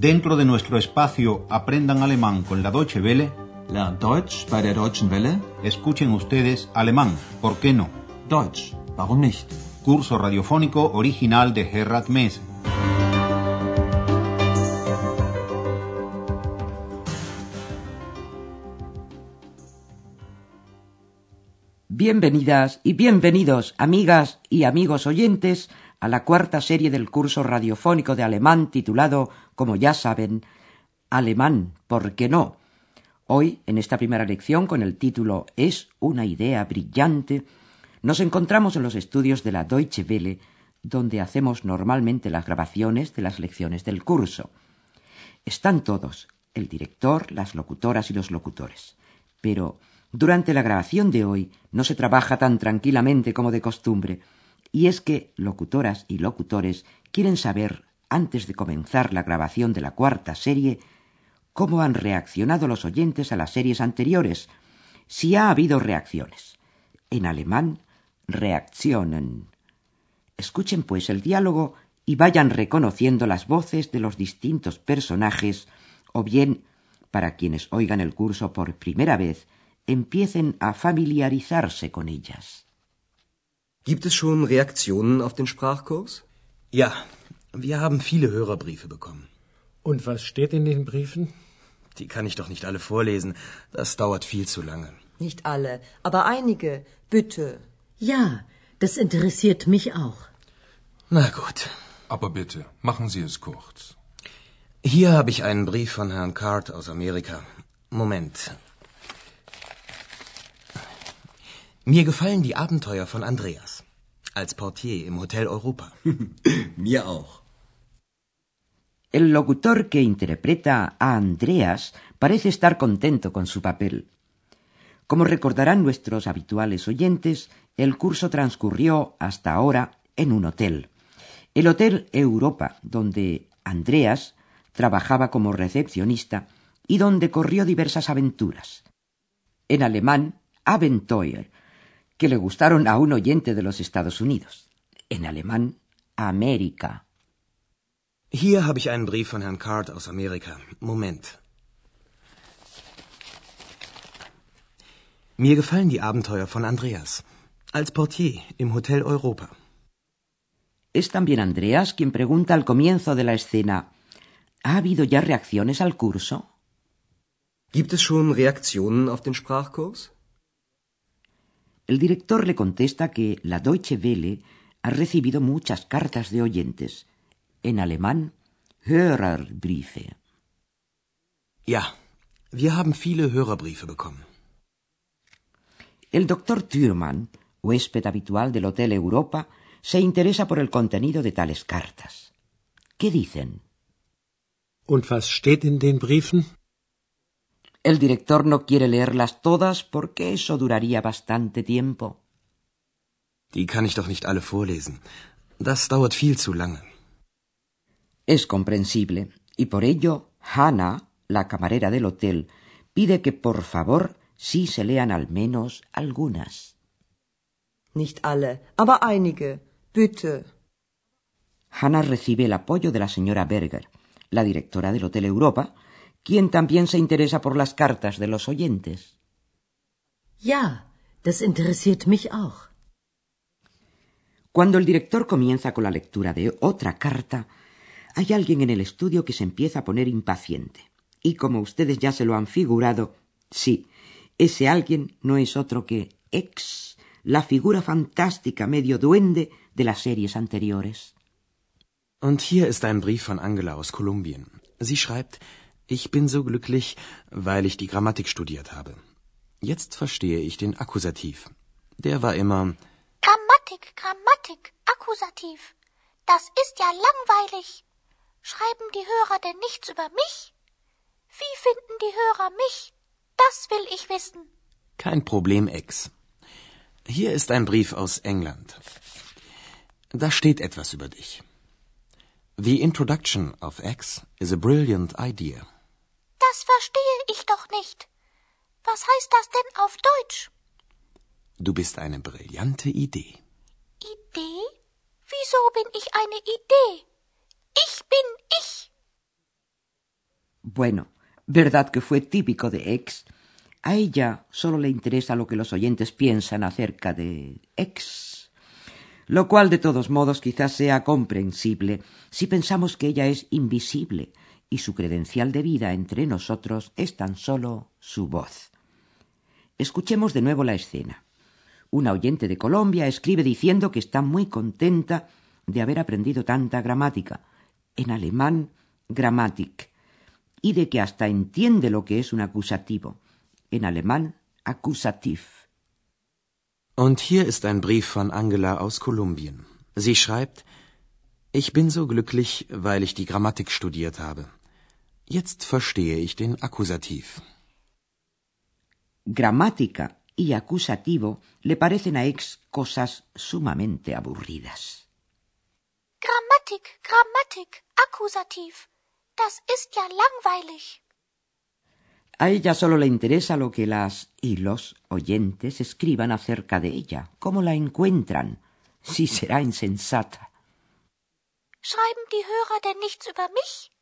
Dentro de nuestro espacio Aprendan Alemán con la Deutsche Welle, Lernt Deutsch bei der Deutschen Welle? escuchen ustedes alemán, ¿por qué no? Deutsch, warum nicht? Curso radiofónico original de Gerhard Mess. Bienvenidas y bienvenidos, amigas y amigos oyentes, a la cuarta serie del curso radiofónico de alemán titulado, como ya saben, Alemán, ¿por qué no? Hoy, en esta primera lección, con el título Es una idea brillante, nos encontramos en los estudios de la Deutsche Welle, donde hacemos normalmente las grabaciones de las lecciones del curso. Están todos, el director, las locutoras y los locutores. Pero durante la grabación de hoy no se trabaja tan tranquilamente como de costumbre, y es que locutoras y locutores quieren saber, antes de comenzar la grabación de la cuarta serie, cómo han reaccionado los oyentes a las series anteriores, si ha habido reacciones. En alemán, reaccionen. Escuchen pues el diálogo y vayan reconociendo las voces de los distintos personajes, o bien, para quienes oigan el curso por primera vez, empiecen a familiarizarse con ellas. Gibt es schon Reaktionen auf den Sprachkurs? Ja, wir haben viele Hörerbriefe bekommen. Und was steht in den Briefen? Die kann ich doch nicht alle vorlesen. Das dauert viel zu lange. Nicht alle, aber einige. Bitte. Ja, das interessiert mich auch. Na gut. Aber bitte, machen Sie es kurz. Hier habe ich einen Brief von Herrn Card aus Amerika. Moment. Mir gefallen die Abenteuer von Andreas. Als Portier im Hotel Europa. Mir auch. El locutor que interpreta a Andreas parece estar contento con su papel. Como recordarán nuestros habituales oyentes, el curso transcurrió hasta ahora en un hotel. El Hotel Europa, donde Andreas trabajaba como recepcionista y donde corrió diversas aventuras. En alemán, Abenteuer, que le gustaron a un oyente de los Estados Unidos. En alemán, América. Hier habe ich einen Brief von Herrn Card aus Amerika. Moment. Mir gefallen die Abenteuer von Andreas. Als Portier im Hotel Europa. Es también Andreas quien pregunta al comienzo de la escena ¿Ha habido ya reacciones al curso? Gibt es schon Reaktionen auf den Sprachkurs? El director le contesta que la Deutsche Welle ha recibido muchas cartas de oyentes. En alemán, Hörerbriefe. Ja, wir haben viele Hörerbriefe bekommen. El doctor Thürmann, huésped habitual del Hotel Europa, se interesa por el contenido de tales cartas. ¿Qué dicen? Und was steht in den Briefen? El director no quiere leerlas todas porque eso duraría bastante tiempo. Die kann ich doch nicht alle vorlesen. Das dauert viel zu lange. Es comprensible, y por ello Hannah, la camarera del hotel, pide que por favor sí se lean al menos algunas. Nicht alle, aber einige. Bitte. Hannah recibe el apoyo de la señora Berger, la directora del Hotel Europa, quien también se interesa por las cartas de los oyentes. Ja, das interessiert mich auch. Cuando el director comienza con la lectura de otra carta, hay alguien en el estudio que se empieza a poner impaciente. Y como ustedes ya se lo han figurado, sí, ese alguien no es otro que X, la figura fantástica medio duende de las series anteriores. Und hier ist ein Brief von Angela aus Kolumbien. Sie schreibt, ich bin so glücklich, weil ich die Grammatik studiert habe. Jetzt verstehe ich den Akkusativ. Der war immer Grammatik, Grammatik, Akkusativ. Das ist ja langweilig. Schreiben die Hörer denn nichts über mich? Wie finden die Hörer mich? Das will ich wissen. kein Problem, Ex. Hier ist ein Brief aus England. Da steht etwas über dich. The introduction of X is a brilliant idea. Das verstehe ich doch nicht. Was heißt das denn auf Deutsch? Du bist eine brillante Idee. Idee? Wieso bin ich eine Idee? Ich bin ich. Bueno, verdad que fue típico de X. A ella solo le interesa lo que los oyentes piensan acerca de X. Lo cual, de todos modos, quizás sea comprensible si pensamos que ella es invisible y su credencial de vida entre nosotros es tan solo su voz. Escuchemos de nuevo la escena. Una oyente de Colombia escribe diciendo que está muy contenta de haber aprendido tanta gramática, en alemán Grammatik, y de que hasta entiende lo que es un acusativo, en alemán Akkusativ. Und hier ist ein Brief von Angela aus Kolumbien. Sie schreibt, ich bin so glücklich, weil ich die Grammatik studiert habe. Jetzt verstehe ich den Akkusativ. Gramática y acusativo le parecen a Ex cosas sumamente aburridas. Grammatik, Grammatik, Akkusativ. Das ist ja langweilig. A ella solo le interesa lo que las y los oyentes escriban acerca de ella, cómo la encuentran, si será insensata. Schreiben die Hörer denn nichts über mich?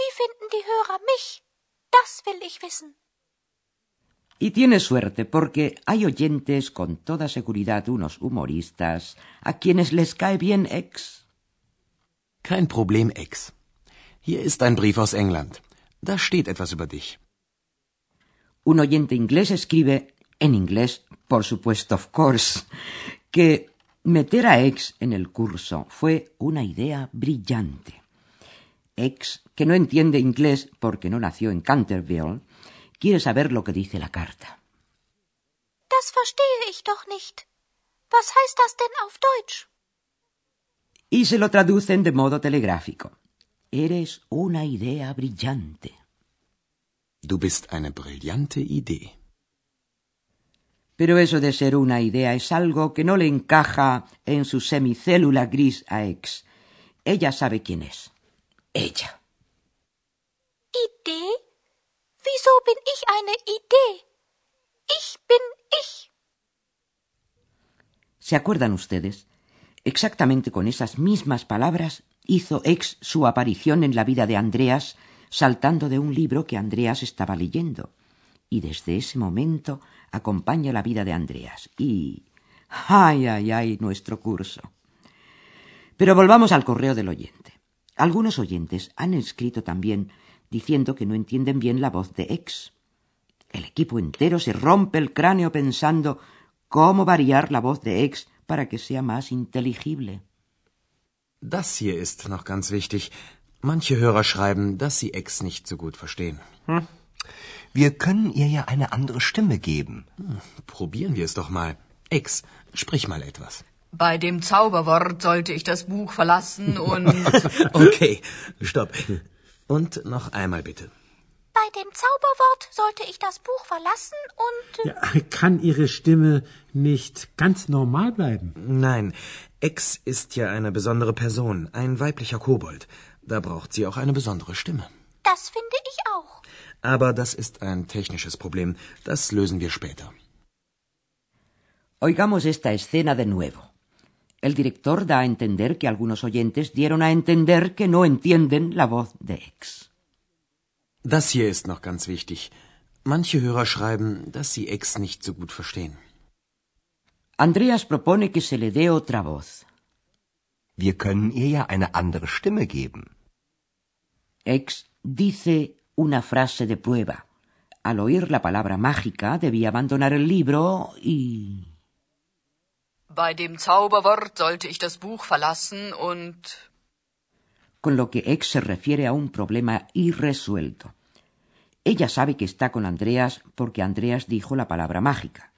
Wie finden die Hörer mich? Das will ich wissen. Y tiene suerte porque hay oyentes con toda seguridad unos humoristas a quienes les cae bien Ex. Kein Problem, Ex. Hier ist ein Brief aus England. Da steht etwas über dich. Un oyente inglés escribe, en inglés, por supuesto, of course, que meter a Ex en el curso fue una idea brillante. Ex, que no entiende inglés porque no nació en Canterville, quiere saber lo que dice la carta. Das verstehe ich doch nicht. Was heißt das denn auf Deutsch? Y se lo traducen de modo telegráfico. Eres una idea brillante. Du bist eine brillante Idee. Pero eso de ser una idea es algo que no le encaja en su semicélula gris a Ex. Ella sabe quién es. Ella. Idee? Wieso bin ich eine Idee? Ich bin ich. ¿Se acuerdan ustedes? Exactamente con esas mismas palabras hizo Ex su aparición en la vida de Andreas saltando de un libro que Andreas estaba leyendo. Y desde ese momento acompaña la vida de Andreas. Y... ¡Ay, ay, ay! nuestro curso. Pero volvamos al correo del oyente. Algunos oyentes han escrito también diciendo que no entienden bien la voz de Ex. El equipo entero se rompe el cráneo pensando cómo variar la voz de Ex para que sea más inteligible. Das hier ist noch ganz wichtig. Manche Hörer schreiben, dass sie Ex nicht so gut verstehen. Hm. Wir können ihr ja eine andere Stimme geben. Hm, probieren wir es doch mal. Ex, sprich mal etwas. Bei dem Zauberwort sollte ich das Buch verlassen und. okay, stopp. Und noch einmal bitte. Bei dem Zauberwort sollte ich das Buch verlassen und. Ja, kann Ihre Stimme nicht ganz normal bleiben? Nein, Ex ist ja eine besondere Person, ein weiblicher Kobold. Da braucht sie auch eine besondere Stimme. Das finde ich auch. Aber das ist ein technisches Problem. Das lösen wir später. Oigamos esta escena de nuevo. El director da a entender que algunos oyentes dieron a entender que no entienden la voz de Ex. Das hier ist noch ganz wichtig. Manche Hörer schreiben, dass sie Ex nicht so gut verstehen. Andreas propone que se le dé otra voz. Wir können ihr ja eine andere Stimme geben. Ex dice una frase de prueba. Al oír la palabra mágica debía abandonar el libro y... Bei dem Zauberwort sollte ich das Buch verlassen und... Con lo que Ex se refiere a un problema irresuelto. Ella sabe que está con Andreas porque Andreas dijo la palabra mágica.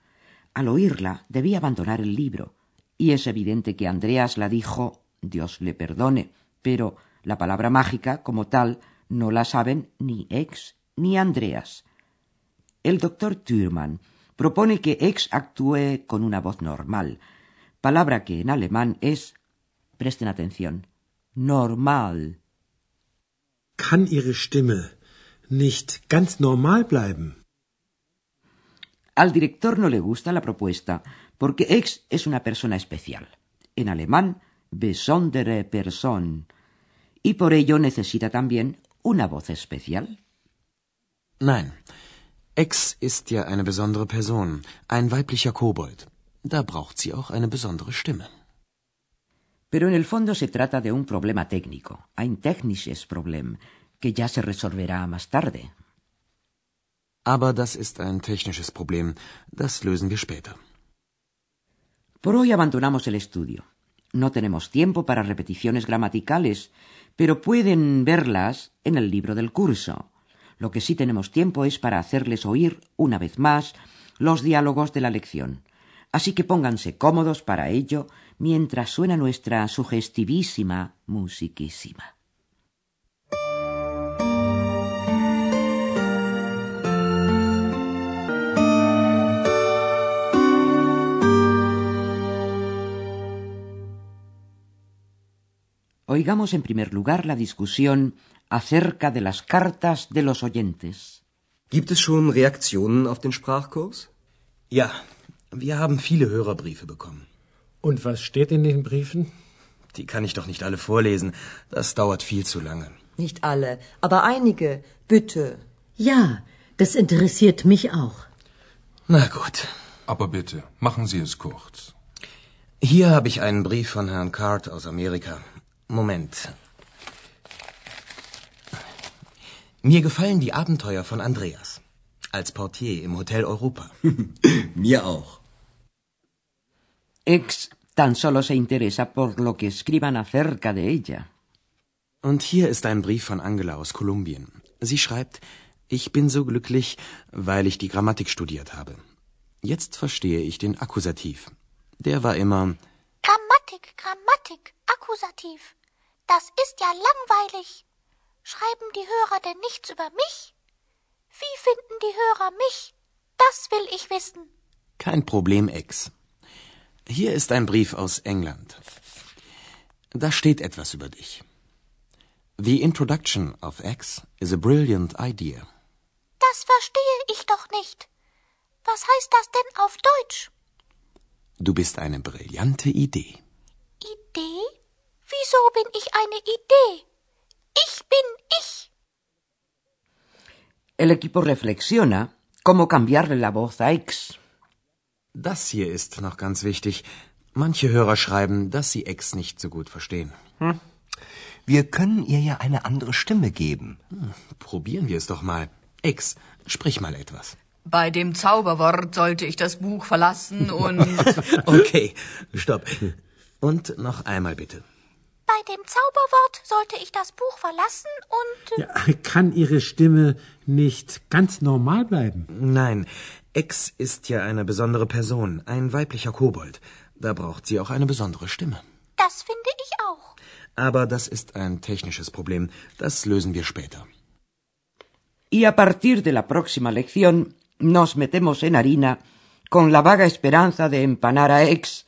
Al oírla debía abandonar el libro, y es evidente que Andreas la dijo, Dios le perdone, pero la palabra mágica, como tal, no la saben ni Ex ni Andreas. El doctor Thürmann propone que Ex actúe con una voz normal, palabra que en alemán es, presten atención, normal. Kann Ihre Stimme nicht ganz normal bleiben? Al director no le gusta la propuesta porque Ex es una persona especial. En alemán, besondere Person. Y por ello necesita también una voz especial. Nein. Ex ist ja eine besondere Person, ein weiblicher Kobold. Da braucht sie auch eine besondere Stimme. Pero en el fondo se trata de un problema técnico, ein technisches Problem, que ya se resolverá más tarde. Aber das ist ein technisches Problem, das lösen wir später. Por hoy abandonamos el estudio. No tenemos tiempo para repeticiones gramaticales, pero pueden verlas en el libro del curso. Lo que sí tenemos tiempo es para hacerles oír, una vez más, los diálogos de la lección. Así que pónganse cómodos para ello mientras suena nuestra sugestivísima musiquísima. Oigamos en primer lugar la discusión acerca de las cartas de los oyentes. Gibt es schon Reaktionen auf den Sprachkurs? Ja, wir haben viele Hörerbriefe bekommen. Und was steht in den Briefen? Die kann ich doch nicht alle vorlesen. Das dauert viel zu lange. Nicht alle, aber einige. Bitte. Ja, das interessiert mich auch. Na gut. Aber bitte, machen Sie es kurz. Hier habe ich einen Brief von Herrn Card aus Amerika. Moment. Mir gefallen die Abenteuer von Andreas. Als Portier im Hotel Europa. Mir auch. Ex tan solo se interesa por lo que escriban acerca de ella. Und hier ist ein Brief von Angela aus Kolumbien. Sie schreibt, ich bin so glücklich, weil ich die Grammatik studiert habe. Jetzt verstehe ich den Akkusativ. Der war immer Grammatik, Grammatik, Akkusativ. Das ist ja langweilig. Schreiben die Hörer denn nichts über mich? Wie finden die Hörer mich? Das will ich wissen. kein Problem, Ex. Hier ist ein Brief aus England. Da steht etwas über dich. The introduction of X is a brilliant idea. Das verstehe ich doch nicht. Was heißt das denn auf Deutsch? Du bist eine brillante Idee. Idee? Wieso bin ich eine Idee? Ich bin ich. El equipo reflexiona cómo cambiarle la voz a Ex. Das hier ist noch ganz wichtig. Manche Hörer schreiben, dass sie X nicht so gut verstehen. Wir können ihr ja eine andere Stimme geben. Probieren wir es doch mal. X, sprich mal etwas. Bei dem Zauberwort sollte ich das Buch verlassen und. Okay, stopp. Und noch einmal bitte. Bei dem Zauberwort sollte ich das Buch verlassen und. Ja, kann Ihre Stimme nicht ganz normal bleiben? Nein, X ist ja eine besondere Person, ein weiblicher Kobold. Da braucht sie auch eine besondere Stimme. Das finde ich auch. Aber das ist ein technisches Problem. Das lösen wir später. Y a partir de la próxima lección nos metemos en harina con la vaga esperanza de empanar a Ex.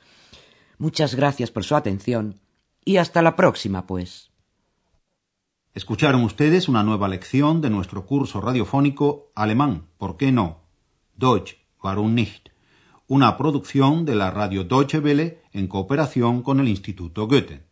Muchas gracias por su atención y hasta la próxima, pues. Escucharon ustedes una nueva lección de nuestro curso radiofónico Alemán, ¿por qué no? Deutsch, warum nicht? Una producción de la radio Deutsche Welle en cooperación con el Instituto Goethe.